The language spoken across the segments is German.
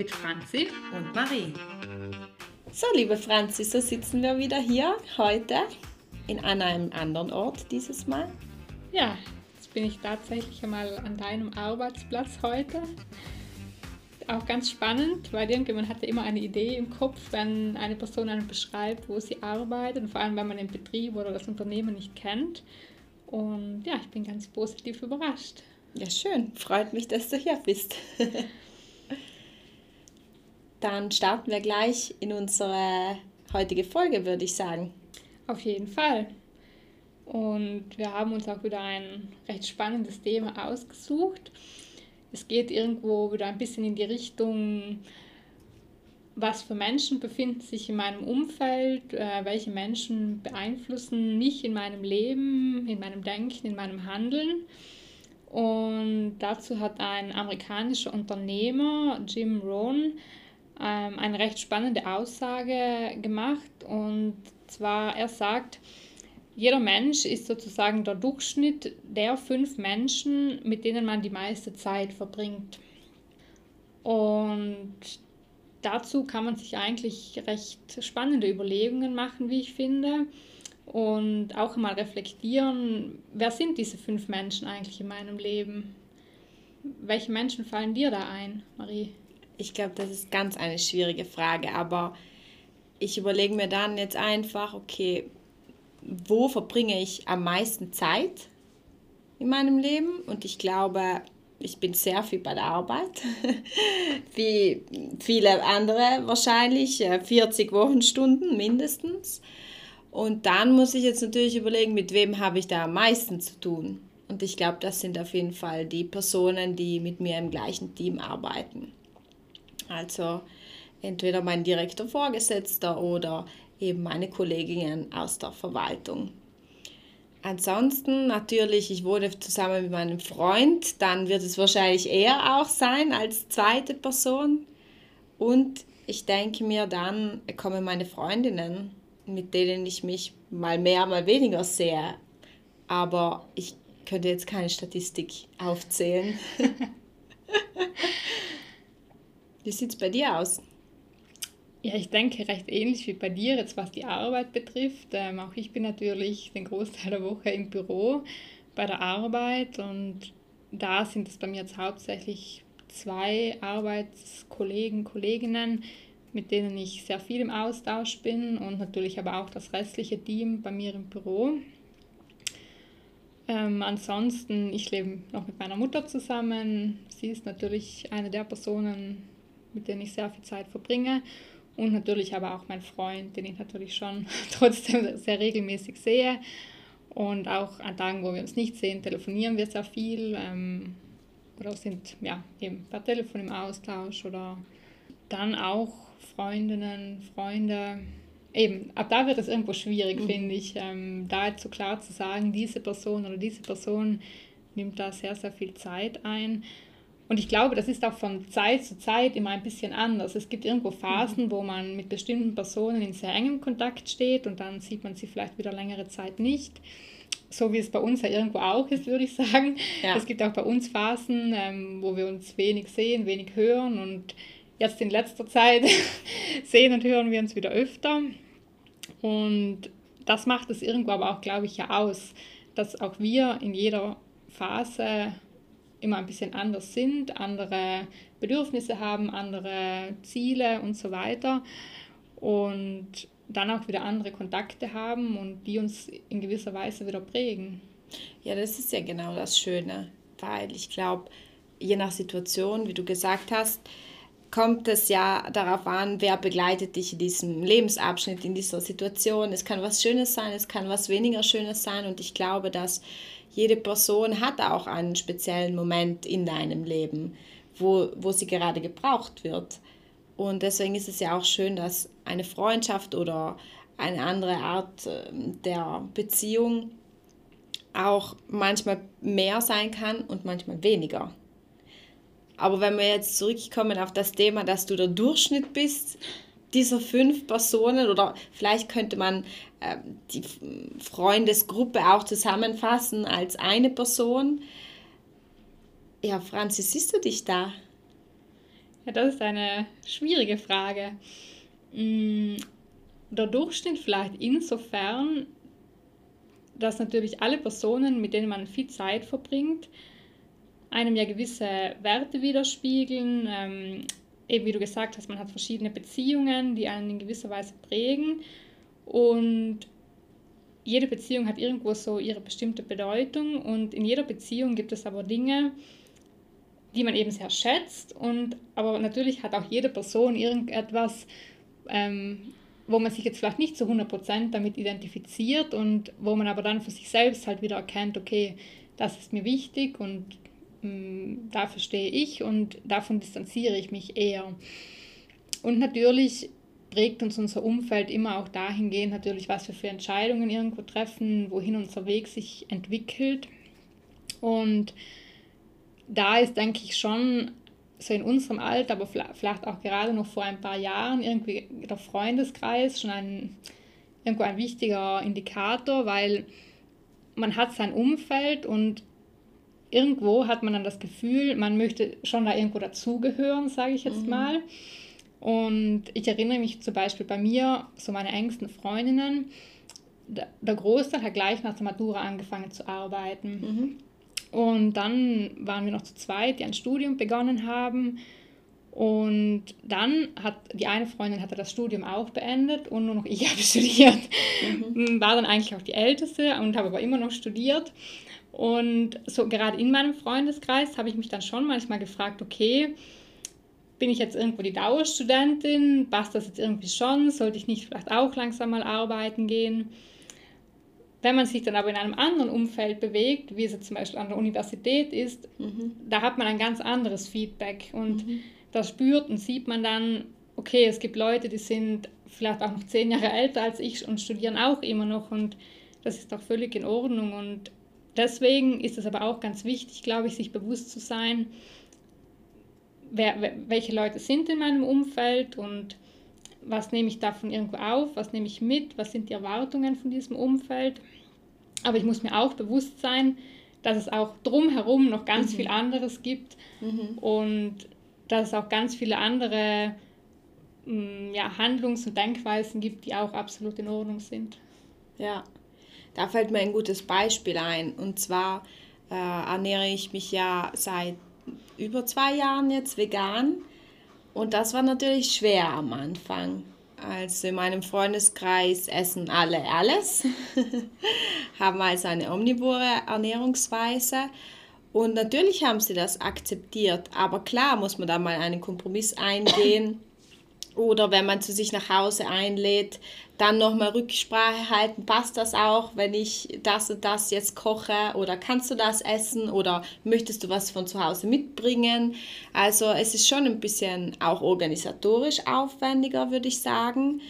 mit Franzi und Marie. So, liebe Franzi, so sitzen wir wieder hier heute in einem anderen Ort dieses Mal. Ja, jetzt bin ich tatsächlich einmal an deinem Arbeitsplatz heute. Auch ganz spannend, weil irgendjemand hatte immer eine Idee im Kopf, wenn eine Person einem beschreibt, wo sie arbeitet, und vor allem wenn man den Betrieb oder das Unternehmen nicht kennt. Und ja, ich bin ganz positiv überrascht. Ja, schön. Freut mich, dass du hier bist. Dann starten wir gleich in unsere heutige Folge, würde ich sagen. Auf jeden Fall. Und wir haben uns auch wieder ein recht spannendes Thema ausgesucht. Es geht irgendwo wieder ein bisschen in die Richtung, was für Menschen befinden sich in meinem Umfeld, äh, welche Menschen beeinflussen mich in meinem Leben, in meinem Denken, in meinem Handeln. Und dazu hat ein amerikanischer Unternehmer, Jim Rohn, ähm, eine recht spannende Aussage gemacht. Und zwar, er sagt, jeder Mensch ist sozusagen der Durchschnitt der fünf Menschen, mit denen man die meiste Zeit verbringt. Und dazu kann man sich eigentlich recht spannende Überlegungen machen, wie ich finde und auch mal reflektieren, wer sind diese fünf Menschen eigentlich in meinem Leben? Welche Menschen fallen dir da ein, Marie? Ich glaube, das ist ganz eine schwierige Frage, aber ich überlege mir dann jetzt einfach, okay, wo verbringe ich am meisten Zeit in meinem Leben? Und ich glaube, ich bin sehr viel bei der Arbeit, wie viele andere wahrscheinlich, 40 äh, Wochenstunden mindestens. Und dann muss ich jetzt natürlich überlegen, mit wem habe ich da am meisten zu tun. Und ich glaube, das sind auf jeden Fall die Personen, die mit mir im gleichen Team arbeiten. Also entweder mein direkter Vorgesetzter oder eben meine Kolleginnen aus der Verwaltung. Ansonsten natürlich, ich wohne zusammen mit meinem Freund, dann wird es wahrscheinlich er auch sein als zweite Person. Und ich denke mir, dann kommen meine Freundinnen mit denen ich mich mal mehr, mal weniger sehe. Aber ich könnte jetzt keine Statistik aufzählen. wie sieht es bei dir aus? Ja, ich denke recht ähnlich wie bei dir, jetzt was die Arbeit betrifft. Ähm, auch ich bin natürlich den Großteil der Woche im Büro bei der Arbeit und da sind es bei mir jetzt hauptsächlich zwei Arbeitskollegen, Kolleginnen, mit denen ich sehr viel im Austausch bin und natürlich aber auch das restliche Team bei mir im Büro. Ähm, ansonsten, ich lebe noch mit meiner Mutter zusammen. Sie ist natürlich eine der Personen, mit denen ich sehr viel Zeit verbringe. Und natürlich aber auch mein Freund, den ich natürlich schon trotzdem sehr regelmäßig sehe. Und auch an Tagen, wo wir uns nicht sehen, telefonieren wir sehr viel. Ähm, oder sind ja eben per Telefon im Austausch oder dann auch Freundinnen, Freunde. Eben, ab da wird es irgendwo schwierig, mhm. finde ich, ähm, da jetzt so klar zu sagen, diese Person oder diese Person nimmt da sehr, sehr viel Zeit ein. Und ich glaube, das ist auch von Zeit zu Zeit immer ein bisschen anders. Es gibt irgendwo Phasen, mhm. wo man mit bestimmten Personen in sehr engem Kontakt steht und dann sieht man sie vielleicht wieder längere Zeit nicht. So wie es bei uns ja irgendwo auch ist, würde ich sagen. Ja. Es gibt auch bei uns Phasen, ähm, wo wir uns wenig sehen, wenig hören und jetzt in letzter Zeit sehen und hören wir uns wieder öfter. Und das macht es irgendwo aber auch, glaube ich, ja aus, dass auch wir in jeder Phase immer ein bisschen anders sind, andere Bedürfnisse haben, andere Ziele und so weiter. Und dann auch wieder andere Kontakte haben und die uns in gewisser Weise wieder prägen. Ja, das ist ja genau das Schöne, weil ich glaube, je nach Situation, wie du gesagt hast, kommt es ja darauf an, wer begleitet dich in diesem Lebensabschnitt, in dieser Situation. Es kann was Schönes sein, es kann was weniger Schönes sein und ich glaube, dass jede Person hat auch einen speziellen Moment in deinem Leben, wo, wo sie gerade gebraucht wird. Und deswegen ist es ja auch schön, dass eine Freundschaft oder eine andere Art ähm, der Beziehung auch manchmal mehr sein kann und manchmal weniger. Aber wenn wir jetzt zurückkommen auf das Thema, dass du der Durchschnitt bist dieser fünf Personen oder vielleicht könnte man äh, die Freundesgruppe auch zusammenfassen als eine Person. Ja, Franzi, siehst du dich da? Ja, das ist eine schwierige Frage. Mm, der Durchschnitt vielleicht insofern, dass natürlich alle Personen, mit denen man viel Zeit verbringt, einem ja gewisse Werte widerspiegeln. Ähm, eben wie du gesagt hast, man hat verschiedene Beziehungen, die einen in gewisser Weise prägen. Und jede Beziehung hat irgendwo so ihre bestimmte Bedeutung. Und in jeder Beziehung gibt es aber Dinge, die man eben sehr schätzt. Und aber natürlich hat auch jede Person irgendetwas, ähm, wo man sich jetzt vielleicht nicht zu 100% damit identifiziert und wo man aber dann für sich selbst halt wieder erkennt, okay, das ist mir wichtig und dafür stehe ich und davon distanziere ich mich eher. Und natürlich prägt uns unser Umfeld immer auch dahingehend natürlich, was wir für Entscheidungen irgendwo treffen, wohin unser Weg sich entwickelt. Und da ist, denke ich, schon so in unserem Alter, aber vielleicht auch gerade noch vor ein paar Jahren irgendwie der Freundeskreis schon ein, irgendwo ein wichtiger Indikator, weil man hat sein Umfeld und irgendwo hat man dann das Gefühl, man möchte schon da irgendwo dazugehören, sage ich jetzt mhm. mal. Und ich erinnere mich zum Beispiel bei mir, so meine engsten Freundinnen, der Großteil hat gleich nach der Matura angefangen zu arbeiten. Mhm. Und dann waren wir noch zu zweit, die ein Studium begonnen haben. Und dann hat die eine Freundin hatte das Studium auch beendet und nur noch ich habe studiert. Mhm. War dann eigentlich auch die Älteste und habe aber immer noch studiert. Und so gerade in meinem Freundeskreis habe ich mich dann schon manchmal gefragt, okay, bin ich jetzt irgendwo die Dauerstudentin? Passt das jetzt irgendwie schon? Sollte ich nicht vielleicht auch langsam mal arbeiten gehen? Wenn man sich dann aber in einem anderen Umfeld bewegt, wie es jetzt zum Beispiel an der Universität ist, mhm. da hat man ein ganz anderes Feedback und mhm. da spürt und sieht man dann, okay, es gibt Leute, die sind vielleicht auch noch zehn Jahre älter als ich und studieren auch immer noch und das ist auch völlig in Ordnung und deswegen ist es aber auch ganz wichtig, glaube ich, sich bewusst zu sein, wer, welche Leute sind in meinem Umfeld und was nehme ich davon irgendwo auf, was nehme ich mit, was sind die Erwartungen von diesem Umfeld. Aber ich muss mir auch bewusst sein, dass es auch drumherum noch ganz mhm. viel anderes gibt mhm. und dass es auch ganz viele andere mm, ja, Handlungs- und Denkweisen gibt, die auch absolut in Ordnung sind. Ja, da fällt mir ein gutes Beispiel ein. Und zwar äh, ernähre ich mich ja seit über zwei Jahren jetzt vegan und das war natürlich schwer am Anfang. Also in meinem Freundeskreis essen alle alles, haben also eine omnivore Ernährungsweise. Und natürlich haben sie das akzeptiert. Aber klar muss man da mal einen Kompromiss eingehen. Oder wenn man zu sich nach Hause einlädt, dann nochmal Rücksprache halten, passt das auch, wenn ich das und das jetzt koche oder kannst du das essen oder möchtest du was von zu Hause mitbringen? Also es ist schon ein bisschen auch organisatorisch aufwendiger, würde ich sagen.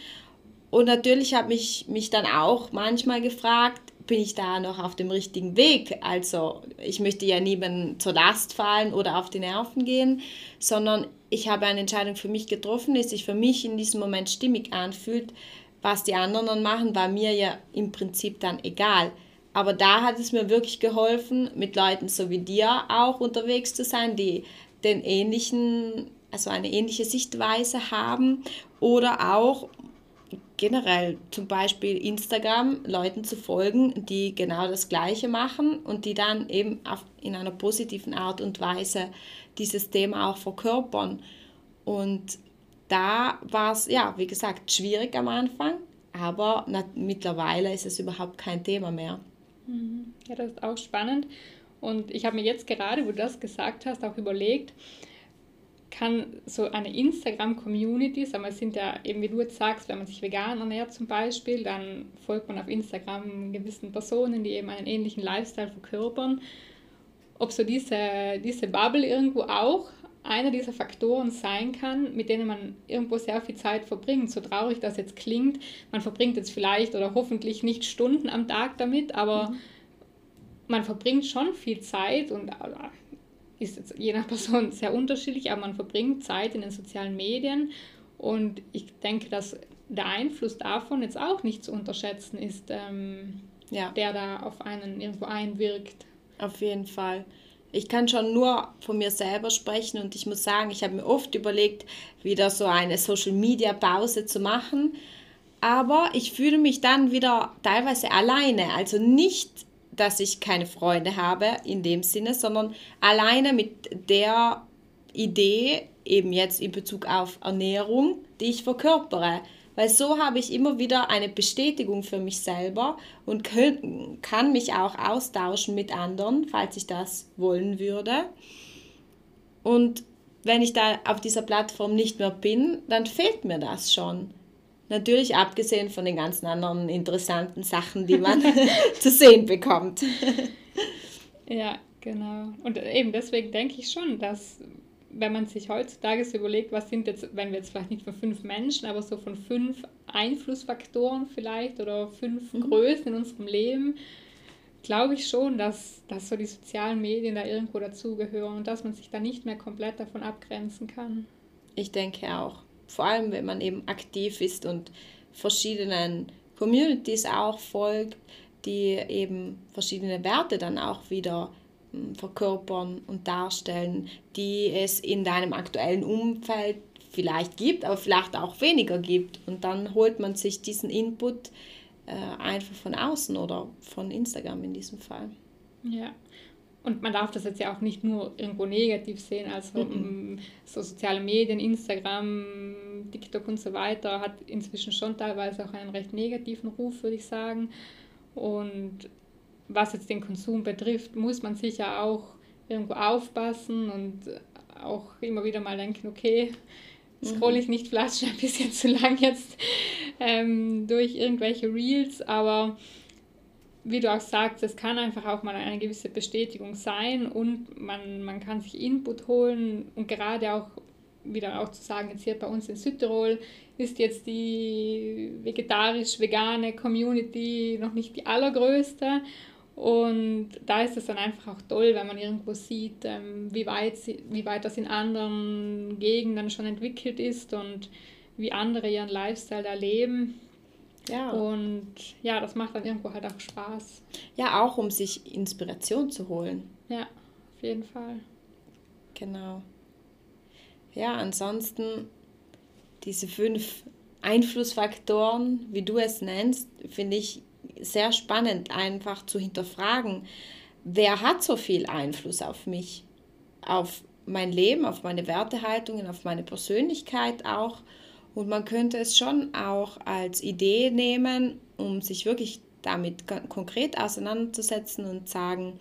Und natürlich habe ich mich dann auch manchmal gefragt, bin ich da noch auf dem richtigen Weg? Also ich möchte ja niemandem zur Last fallen oder auf die Nerven gehen, sondern ich habe eine Entscheidung für mich getroffen, die sich für mich in diesem Moment stimmig anfühlt was die anderen dann machen, war mir ja im Prinzip dann egal. Aber da hat es mir wirklich geholfen, mit Leuten so wie dir auch unterwegs zu sein, die den ähnlichen, also eine ähnliche Sichtweise haben oder auch generell zum Beispiel Instagram Leuten zu folgen, die genau das Gleiche machen und die dann eben in einer positiven Art und Weise dieses Thema auch verkörpern. Und da war es, ja, wie gesagt, schwierig am Anfang, aber na, mittlerweile ist es überhaupt kein Thema mehr. Mhm. Ja, das ist auch spannend. Und ich habe mir jetzt gerade, wo du das gesagt hast, auch überlegt, kann so eine Instagram-Community, sagen wir, es sind ja eben, wie du jetzt sagst, wenn man sich vegan ernährt zum Beispiel, dann folgt man auf Instagram gewissen Personen, die eben einen ähnlichen Lifestyle verkörpern. Ob so diese, diese Bubble irgendwo auch einer dieser Faktoren sein kann, mit denen man irgendwo sehr viel Zeit verbringt. So traurig das jetzt klingt, man verbringt jetzt vielleicht oder hoffentlich nicht Stunden am Tag damit, aber mhm. man verbringt schon viel Zeit und ist jetzt je nach Person sehr unterschiedlich, aber man verbringt Zeit in den sozialen Medien und ich denke, dass der Einfluss davon jetzt auch nicht zu unterschätzen ist, ähm, ja. der da auf einen irgendwo einwirkt. Auf jeden Fall. Ich kann schon nur von mir selber sprechen und ich muss sagen, ich habe mir oft überlegt, wieder so eine Social-Media-Pause zu machen. Aber ich fühle mich dann wieder teilweise alleine. Also nicht, dass ich keine Freunde habe in dem Sinne, sondern alleine mit der Idee, eben jetzt in Bezug auf Ernährung, die ich verkörpere. Weil so habe ich immer wieder eine Bestätigung für mich selber und kann mich auch austauschen mit anderen, falls ich das wollen würde. Und wenn ich da auf dieser Plattform nicht mehr bin, dann fehlt mir das schon. Natürlich abgesehen von den ganzen anderen interessanten Sachen, die man zu sehen bekommt. ja, genau. Und eben deswegen denke ich schon, dass wenn man sich heutzutage überlegt, was sind jetzt, wenn wir jetzt vielleicht nicht von fünf Menschen, aber so von fünf Einflussfaktoren vielleicht oder fünf mhm. Größen in unserem Leben, glaube ich schon, dass, dass so die sozialen Medien da irgendwo dazugehören und dass man sich da nicht mehr komplett davon abgrenzen kann. Ich denke auch. Vor allem, wenn man eben aktiv ist und verschiedenen Communities auch folgt, die eben verschiedene Werte dann auch wieder verkörpern und darstellen, die es in deinem aktuellen Umfeld vielleicht gibt, aber vielleicht auch weniger gibt. Und dann holt man sich diesen Input äh, einfach von außen oder von Instagram in diesem Fall. Ja. Und man darf das jetzt ja auch nicht nur irgendwo negativ sehen, also mhm. so soziale Medien, Instagram, TikTok und so weiter hat inzwischen schon teilweise auch einen recht negativen Ruf, würde ich sagen. Und was jetzt den Konsum betrifft, muss man sicher auch irgendwo aufpassen und auch immer wieder mal denken, okay, scroll ich nicht schon ein bisschen zu lang jetzt ähm, durch irgendwelche Reels, aber wie du auch sagst, es kann einfach auch mal eine gewisse Bestätigung sein und man, man kann sich Input holen und gerade auch wieder auch zu sagen, jetzt hier bei uns in Südtirol ist jetzt die vegetarisch-vegane Community noch nicht die allergrößte und da ist es dann einfach auch toll, wenn man irgendwo sieht, ähm, wie, weit wie weit das in anderen Gegenden schon entwickelt ist und wie andere ihren Lifestyle da leben. Ja. Und ja, das macht dann irgendwo halt auch Spaß. Ja, auch um sich Inspiration zu holen. Ja, auf jeden Fall. Genau. Ja, ansonsten diese fünf Einflussfaktoren, wie du es nennst, finde ich sehr spannend, einfach zu hinterfragen, wer hat so viel Einfluss auf mich, auf mein Leben, auf meine Wertehaltungen, auf meine Persönlichkeit auch. Und man könnte es schon auch als Idee nehmen, um sich wirklich damit konkret auseinanderzusetzen und sagen,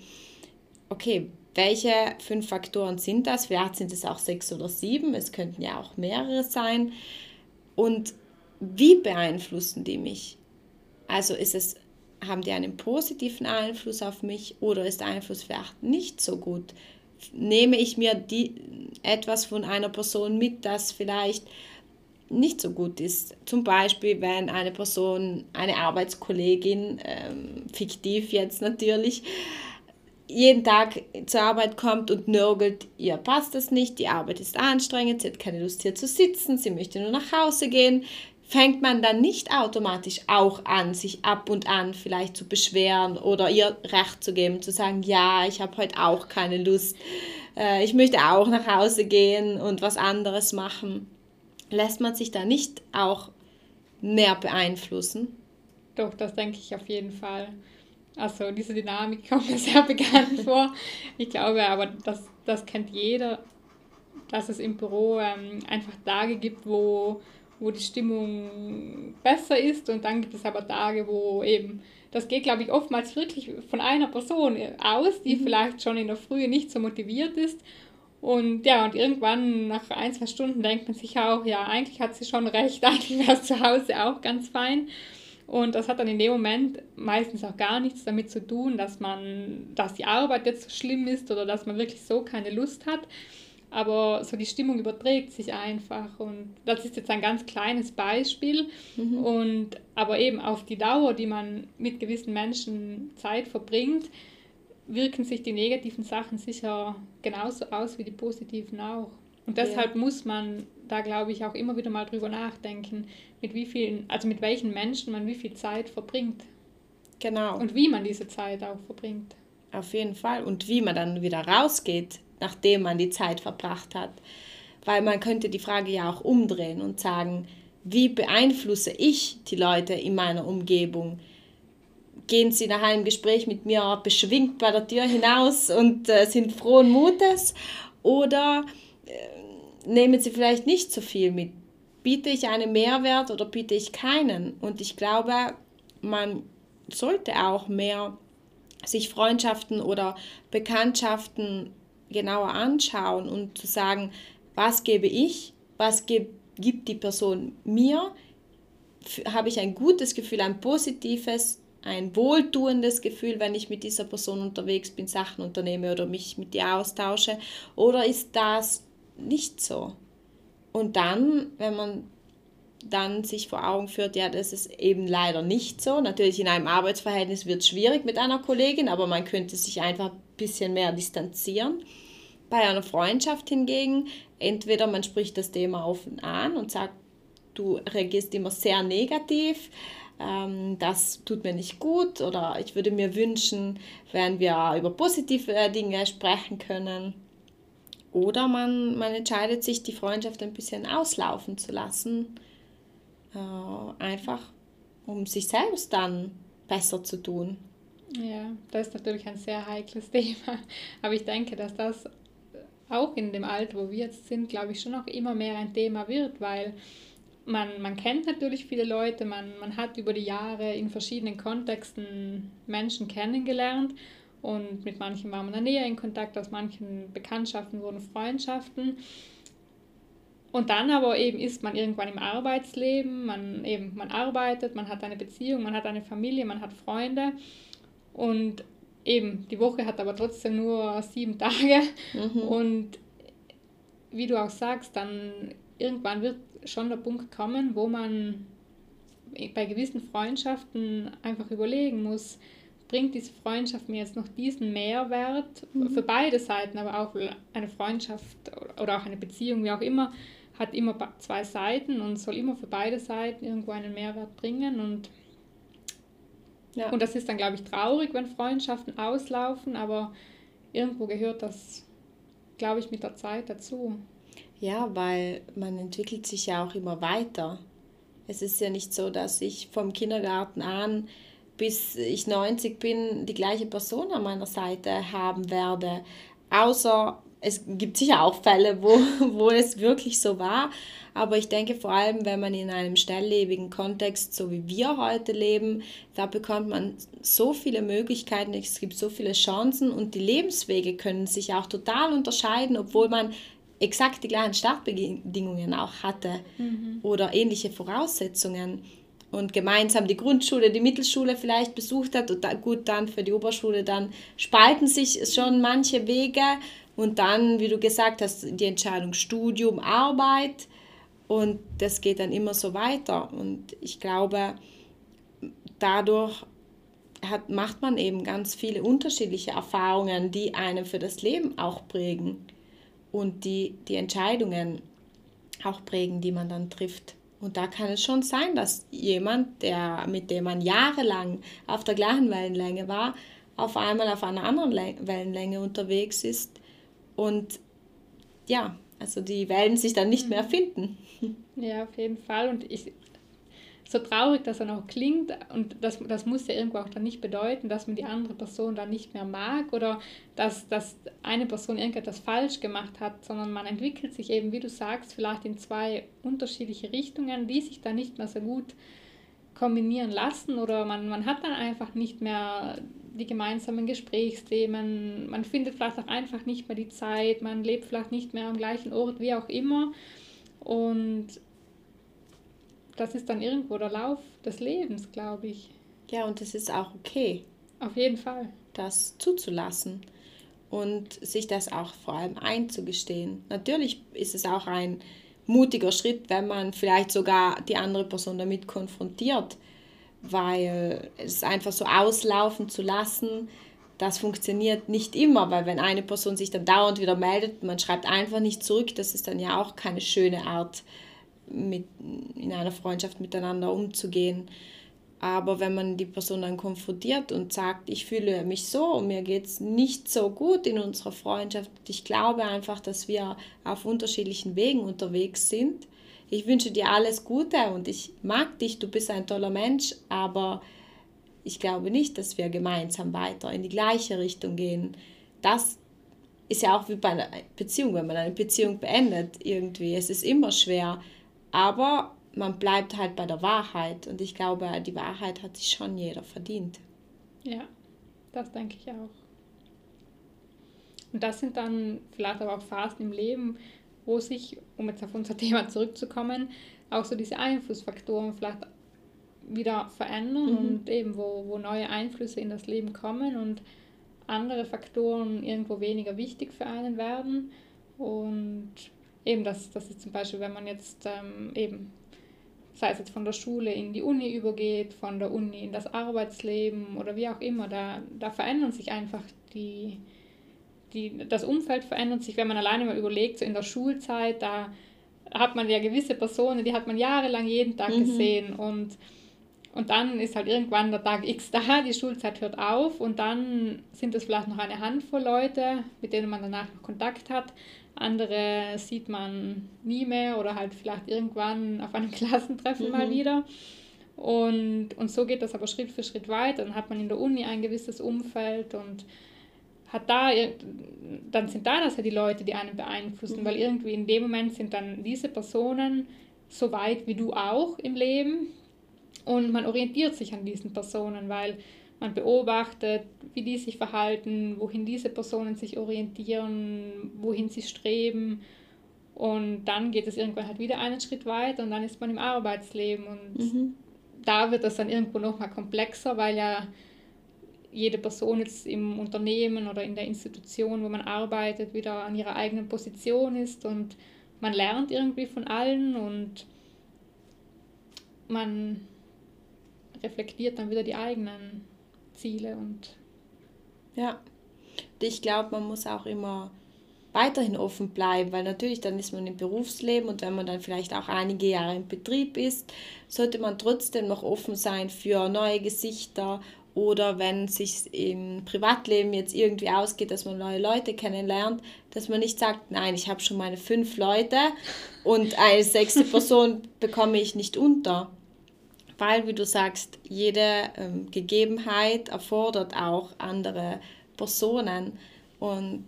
okay, welche fünf Faktoren sind das? Vielleicht sind es auch sechs oder sieben, es könnten ja auch mehrere sein. Und wie beeinflussen die mich? Also ist es, haben die einen positiven Einfluss auf mich oder ist der Einfluss vielleicht nicht so gut? Nehme ich mir die, etwas von einer Person mit, das vielleicht nicht so gut ist. Zum Beispiel, wenn eine Person, eine Arbeitskollegin, ähm, fiktiv jetzt natürlich, jeden Tag zur Arbeit kommt und nörgelt, ihr passt das nicht, die Arbeit ist anstrengend, sie hat keine Lust hier zu sitzen, sie möchte nur nach Hause gehen, fängt man dann nicht automatisch auch an, sich ab und an vielleicht zu beschweren oder ihr Recht zu geben, zu sagen, ja, ich habe heute auch keine Lust, äh, ich möchte auch nach Hause gehen und was anderes machen. Lässt man sich da nicht auch mehr beeinflussen? Doch, das denke ich auf jeden Fall. Also diese Dynamik kommt mir sehr bekannt vor. Ich glaube aber, das, das kennt jeder, dass es im Büro ähm, einfach Tage gibt, wo wo die Stimmung besser ist und dann gibt es aber Tage, wo eben, das geht glaube ich oftmals wirklich von einer Person aus, die mhm. vielleicht schon in der Früh nicht so motiviert ist und ja, und irgendwann nach ein, zwei Stunden denkt man sich auch, ja, eigentlich hat sie schon recht, eigentlich wäre es zu Hause auch ganz fein. Und das hat dann in dem Moment meistens auch gar nichts damit zu tun, dass man, dass die Arbeit jetzt so schlimm ist oder dass man wirklich so keine Lust hat, aber so die Stimmung überträgt sich einfach und das ist jetzt ein ganz kleines Beispiel mhm. und aber eben auf die Dauer, die man mit gewissen Menschen Zeit verbringt, wirken sich die negativen Sachen sicher genauso aus wie die positiven auch. Und deshalb ja. muss man da glaube ich auch immer wieder mal drüber nachdenken, mit wie vielen, also mit welchen Menschen man wie viel Zeit verbringt. Genau. Und wie man diese Zeit auch verbringt. Auf jeden Fall. Und wie man dann wieder rausgeht, nachdem man die Zeit verbracht hat. Weil man könnte die Frage ja auch umdrehen und sagen, wie beeinflusse ich die Leute in meiner Umgebung? Gehen sie nach einem Gespräch mit mir beschwingt bei der Tür hinaus und äh, sind frohen Mutes? Oder äh, nehmen sie vielleicht nicht so viel mit? Biete ich einen Mehrwert oder biete ich keinen? Und ich glaube, man sollte auch mehr sich Freundschaften oder Bekanntschaften genauer anschauen und zu sagen, was gebe ich, was gibt, die Person mir, habe ich ein gutes Gefühl, ein positives, ein wohltuendes Gefühl, wenn ich mit dieser Person unterwegs bin, Sachen unternehme oder mich mit ihr austausche, oder ist das nicht so? Und dann, wenn man dann sich vor Augen führt, ja, das ist eben leider nicht so. Natürlich in einem Arbeitsverhältnis wird es schwierig mit einer Kollegin, aber man könnte sich einfach ein bisschen mehr distanzieren. Bei einer Freundschaft hingegen, entweder man spricht das Thema offen an und sagt, du reagierst immer sehr negativ, ähm, das tut mir nicht gut oder ich würde mir wünschen, wenn wir über positive Dinge sprechen können. Oder man, man entscheidet sich, die Freundschaft ein bisschen auslaufen zu lassen äh, einfach um sich selbst dann besser zu tun. Ja, das ist natürlich ein sehr heikles Thema. Aber ich denke, dass das auch in dem Alter, wo wir jetzt sind, glaube ich, schon auch immer mehr ein Thema wird, weil man, man kennt natürlich viele Leute, man, man hat über die Jahre in verschiedenen Kontexten Menschen kennengelernt und mit manchen war man dann näher in Kontakt, aus manchen Bekanntschaften wurden Freundschaften. Und dann aber eben ist man irgendwann im Arbeitsleben, man eben, man arbeitet, man hat eine Beziehung, man hat eine Familie, man hat Freunde und eben, die Woche hat aber trotzdem nur sieben Tage mhm. und wie du auch sagst, dann irgendwann wird schon der Punkt kommen, wo man bei gewissen Freundschaften einfach überlegen muss, bringt diese Freundschaft mir jetzt noch diesen Mehrwert mhm. für beide Seiten, aber auch eine Freundschaft oder auch eine Beziehung, wie auch immer, hat immer zwei Seiten und soll immer für beide Seiten irgendwo einen Mehrwert bringen. Und, ja. und das ist dann, glaube ich, traurig, wenn Freundschaften auslaufen, aber irgendwo gehört das, glaube ich, mit der Zeit dazu. Ja, weil man entwickelt sich ja auch immer weiter. Es ist ja nicht so, dass ich vom Kindergarten an bis ich 90 bin die gleiche Person an meiner Seite haben werde. Außer es gibt sicher auch Fälle, wo, wo es wirklich so war. Aber ich denke vor allem, wenn man in einem schnelllebigen Kontext, so wie wir heute leben, da bekommt man so viele Möglichkeiten, es gibt so viele Chancen und die Lebenswege können sich auch total unterscheiden, obwohl man exakt die gleichen Startbedingungen auch hatte mhm. oder ähnliche Voraussetzungen und gemeinsam die Grundschule, die Mittelschule vielleicht besucht hat und da, gut dann für die Oberschule, dann spalten sich schon manche Wege und dann, wie du gesagt hast, die Entscheidung Studium, Arbeit. Und das geht dann immer so weiter. Und ich glaube, dadurch hat, macht man eben ganz viele unterschiedliche Erfahrungen, die einen für das Leben auch prägen und die die Entscheidungen auch prägen, die man dann trifft. Und da kann es schon sein, dass jemand, der, mit dem man jahrelang auf der gleichen Wellenlänge war, auf einmal auf einer anderen Wellenlänge unterwegs ist und ja, also die werden sich dann nicht mehr finden. Ja, auf jeden Fall. Und ich, so traurig das dann auch klingt, und das, das muss ja irgendwo auch dann nicht bedeuten, dass man die andere Person dann nicht mehr mag oder dass, dass eine Person irgendetwas falsch gemacht hat, sondern man entwickelt sich eben, wie du sagst, vielleicht in zwei unterschiedliche Richtungen, die sich dann nicht mehr so gut kombinieren lassen oder man, man hat dann einfach nicht mehr die gemeinsamen Gesprächsthemen, man findet vielleicht auch einfach nicht mehr die Zeit, man lebt vielleicht nicht mehr am gleichen Ort, wie auch immer. Und das ist dann irgendwo der Lauf des Lebens, glaube ich. Ja, und es ist auch okay. Auf jeden Fall. Das zuzulassen und sich das auch vor allem einzugestehen. Natürlich ist es auch ein mutiger Schritt, wenn man vielleicht sogar die andere Person damit konfrontiert weil es einfach so auslaufen zu lassen, das funktioniert nicht immer, weil wenn eine Person sich dann dauernd wieder meldet, man schreibt einfach nicht zurück, das ist dann ja auch keine schöne Art, mit, in einer Freundschaft miteinander umzugehen. Aber wenn man die Person dann konfrontiert und sagt, ich fühle mich so mir geht es nicht so gut in unserer Freundschaft, ich glaube einfach, dass wir auf unterschiedlichen Wegen unterwegs sind. Ich wünsche dir alles Gute und ich mag dich, du bist ein toller Mensch, aber ich glaube nicht, dass wir gemeinsam weiter in die gleiche Richtung gehen. Das ist ja auch wie bei einer Beziehung, wenn man eine Beziehung beendet irgendwie. Es ist immer schwer, aber man bleibt halt bei der Wahrheit. Und ich glaube, die Wahrheit hat sich schon jeder verdient. Ja, das denke ich auch. Und das sind dann vielleicht aber auch Phasen im Leben, wo sich, um jetzt auf unser Thema zurückzukommen, auch so diese Einflussfaktoren vielleicht wieder verändern mhm. und eben wo, wo neue Einflüsse in das Leben kommen und andere Faktoren irgendwo weniger wichtig für einen werden. Und eben das, das ist zum Beispiel, wenn man jetzt ähm, eben sei es jetzt von der Schule in die Uni übergeht, von der Uni in das Arbeitsleben oder wie auch immer, da, da verändern sich einfach die, die, das Umfeld verändert sich, wenn man alleine mal überlegt, so in der Schulzeit, da hat man ja gewisse Personen, die hat man jahrelang jeden Tag mhm. gesehen und, und dann ist halt irgendwann der Tag X da, die Schulzeit hört auf und dann sind es vielleicht noch eine Handvoll Leute, mit denen man danach noch Kontakt hat, andere sieht man nie mehr oder halt vielleicht irgendwann auf einem Klassentreffen mhm. mal wieder. Und, und so geht das aber Schritt für Schritt weiter. Dann hat man in der Uni ein gewisses Umfeld und hat da, dann sind da das ja die Leute, die einen beeinflussen, mhm. weil irgendwie in dem Moment sind dann diese Personen so weit wie du auch im Leben und man orientiert sich an diesen Personen, weil man beobachtet, wie die sich verhalten, wohin diese Personen sich orientieren, wohin sie streben. Und dann geht es irgendwann halt wieder einen Schritt weiter und dann ist man im Arbeitsleben. Und mhm. da wird das dann irgendwo nochmal komplexer, weil ja jede Person jetzt im Unternehmen oder in der Institution, wo man arbeitet, wieder an ihrer eigenen Position ist und man lernt irgendwie von allen und man reflektiert dann wieder die eigenen Ziele und ja, ich glaube, man muss auch immer weiterhin offen bleiben, weil natürlich dann ist man im Berufsleben und wenn man dann vielleicht auch einige Jahre im Betrieb ist, sollte man trotzdem noch offen sein für neue Gesichter oder wenn es sich im Privatleben jetzt irgendwie ausgeht, dass man neue Leute kennenlernt, dass man nicht sagt, nein, ich habe schon meine fünf Leute und eine sechste Person bekomme ich nicht unter weil, wie du sagst, jede ähm, Gegebenheit erfordert auch andere Personen. Und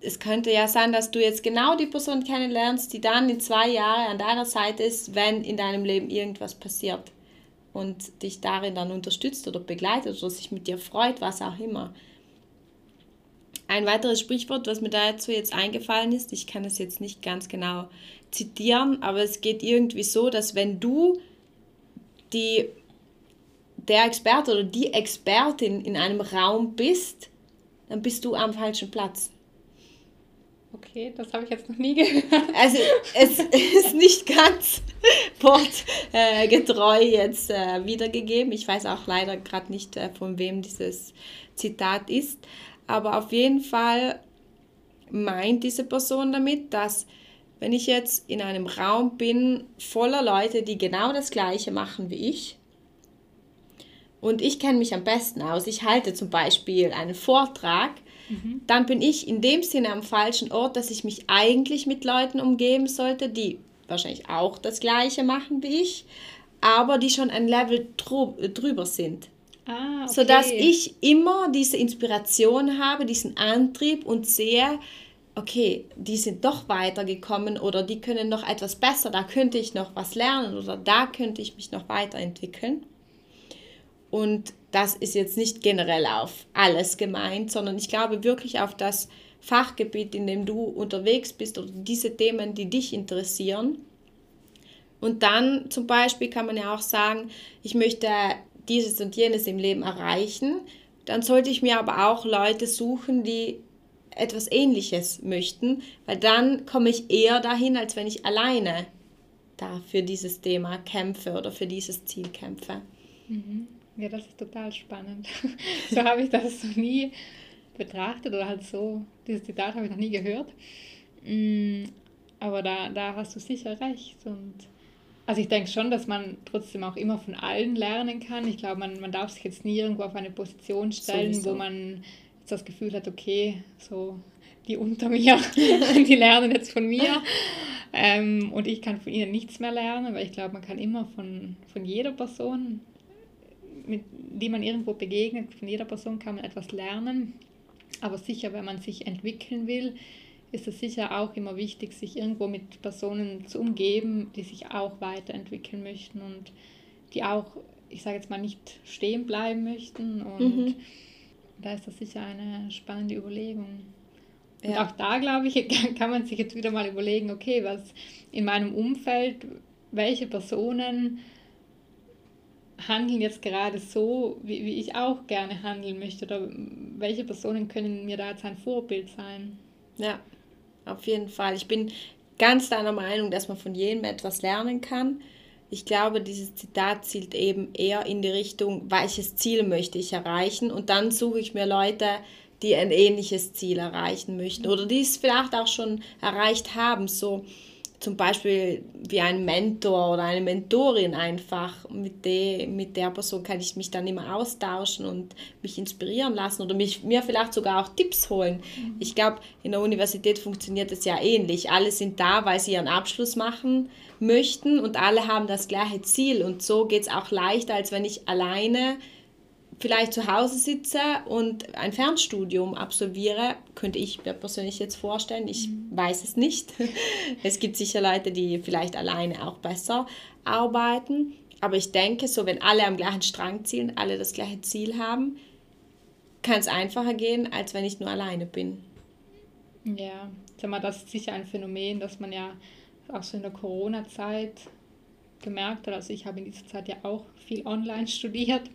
es könnte ja sein, dass du jetzt genau die Person kennenlernst, die dann in zwei Jahren an deiner Seite ist, wenn in deinem Leben irgendwas passiert und dich darin dann unterstützt oder begleitet oder sich mit dir freut, was auch immer. Ein weiteres Sprichwort, was mir dazu jetzt eingefallen ist, ich kann es jetzt nicht ganz genau zitieren, aber es geht irgendwie so, dass wenn du die, der Experte oder die Expertin in einem Raum bist, dann bist du am falschen Platz. Okay, das habe ich jetzt noch nie gehört. Also es ist nicht ganz wortgetreu jetzt äh, wiedergegeben. Ich weiß auch leider gerade nicht, äh, von wem dieses Zitat ist. Aber auf jeden Fall meint diese Person damit, dass wenn ich jetzt in einem Raum bin voller Leute, die genau das gleiche machen wie ich, und ich kenne mich am besten aus, ich halte zum Beispiel einen Vortrag, mhm. dann bin ich in dem Sinne am falschen Ort, dass ich mich eigentlich mit Leuten umgeben sollte, die wahrscheinlich auch das gleiche machen wie ich, aber die schon ein Level drüber sind. Ah, okay. Sodass ich immer diese Inspiration habe, diesen Antrieb und sehe, okay, die sind doch weitergekommen oder die können noch etwas besser, da könnte ich noch was lernen oder da könnte ich mich noch weiterentwickeln. Und das ist jetzt nicht generell auf alles gemeint, sondern ich glaube wirklich auf das Fachgebiet, in dem du unterwegs bist oder diese Themen, die dich interessieren. Und dann zum Beispiel kann man ja auch sagen, ich möchte dieses und jenes im Leben erreichen. Dann sollte ich mir aber auch Leute suchen, die etwas Ähnliches möchten, weil dann komme ich eher dahin, als wenn ich alleine da für dieses Thema kämpfe oder für dieses Ziel kämpfe. Mhm. Ja, das ist total spannend. so habe ich das noch nie betrachtet oder halt so, dieses Zitat habe ich noch nie gehört. Mm, aber da, da hast du sicher recht und Also ich denke schon, dass man trotzdem auch immer von allen lernen kann. Ich glaube, man, man darf sich jetzt nie irgendwo auf eine Position stellen, Sowieso. wo man das Gefühl hat, okay, so die unter mir, die lernen jetzt von mir ähm, und ich kann von ihnen nichts mehr lernen, weil ich glaube, man kann immer von, von jeder Person, mit, die man irgendwo begegnet, von jeder Person kann man etwas lernen. Aber sicher, wenn man sich entwickeln will, ist es sicher auch immer wichtig, sich irgendwo mit Personen zu umgeben, die sich auch weiterentwickeln möchten und die auch, ich sage jetzt mal, nicht stehen bleiben möchten. Und mhm. Da ist das sicher eine spannende Überlegung. Und ja. auch da, glaube ich, kann man sich jetzt wieder mal überlegen, okay, was in meinem Umfeld, welche Personen handeln jetzt gerade so, wie, wie ich auch gerne handeln möchte oder welche Personen können mir da jetzt ein Vorbild sein. Ja, auf jeden Fall. Ich bin ganz deiner Meinung, dass man von jedem etwas lernen kann. Ich glaube, dieses Zitat zielt eben eher in die Richtung, welches Ziel möchte ich erreichen. Und dann suche ich mir Leute, die ein ähnliches Ziel erreichen möchten oder die es vielleicht auch schon erreicht haben. So zum Beispiel wie ein Mentor oder eine Mentorin einfach. Mit, de, mit der Person kann ich mich dann immer austauschen und mich inspirieren lassen oder mich, mir vielleicht sogar auch Tipps holen. Mhm. Ich glaube, in der Universität funktioniert es ja ähnlich. Alle sind da, weil sie ihren Abschluss machen möchten und alle haben das gleiche Ziel. Und so geht es auch leichter, als wenn ich alleine vielleicht zu Hause sitze und ein Fernstudium absolviere, könnte ich mir persönlich jetzt vorstellen. Ich mhm. weiß es nicht. Es gibt sicher Leute, die vielleicht alleine auch besser arbeiten. Aber ich denke, so wenn alle am gleichen Strang ziehen, alle das gleiche Ziel haben, kann es einfacher gehen, als wenn ich nur alleine bin. Ja, sag mal, das ist sicher ein Phänomen, das man ja auch so in der Corona-Zeit gemerkt hat. Also ich habe in dieser Zeit ja auch viel online studiert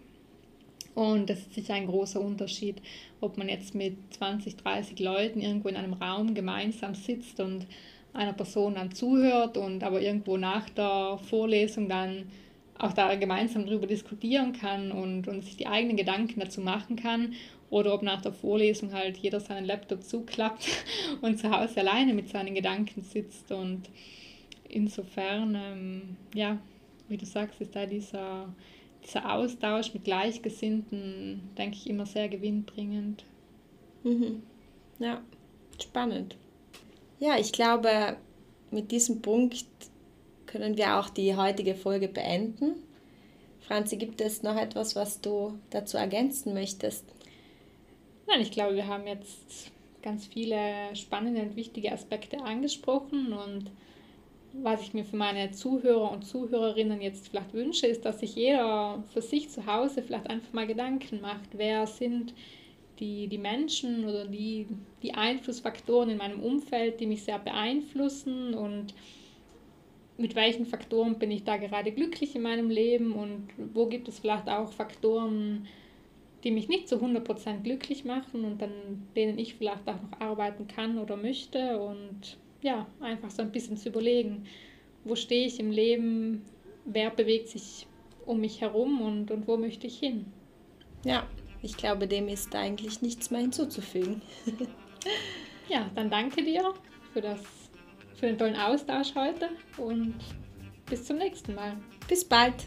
und das ist sicher ein großer Unterschied, ob man jetzt mit 20, 30 Leuten irgendwo in einem Raum gemeinsam sitzt und einer Person dann zuhört und aber irgendwo nach der Vorlesung dann auch da gemeinsam darüber diskutieren kann und, und sich die eigenen Gedanken dazu machen kann. Oder ob nach der Vorlesung halt jeder seinen Laptop zuklappt und zu Hause alleine mit seinen Gedanken sitzt. Und insofern, ähm, ja, wie du sagst, ist da dieser dieser Austausch mit Gleichgesinnten, denke ich, immer sehr gewinnbringend. Mhm. Ja, spannend. Ja, ich glaube, mit diesem Punkt können wir auch die heutige Folge beenden. Franzi, gibt es noch etwas, was du dazu ergänzen möchtest? Nein, ich glaube, wir haben jetzt ganz viele spannende und wichtige Aspekte angesprochen und was ich mir für meine Zuhörer und Zuhörerinnen jetzt vielleicht wünsche, ist, dass sich jeder für sich zu Hause vielleicht einfach mal Gedanken macht, wer sind die, die Menschen oder die, die Einflussfaktoren in meinem Umfeld, die mich sehr beeinflussen und mit welchen Faktoren bin ich da gerade glücklich in meinem Leben und wo gibt es vielleicht auch Faktoren, die mich nicht zu 100% glücklich machen und an denen ich vielleicht auch noch arbeiten kann oder möchte und ja, einfach so ein bisschen zu überlegen, wo stehe ich im Leben, wer bewegt sich um mich herum und, und wo möchte ich hin. Ja, ich glaube, dem ist eigentlich nichts mehr hinzuzufügen. ja, dann danke dir für, das, für den tollen Austausch heute und bis zum nächsten Mal. Bis bald.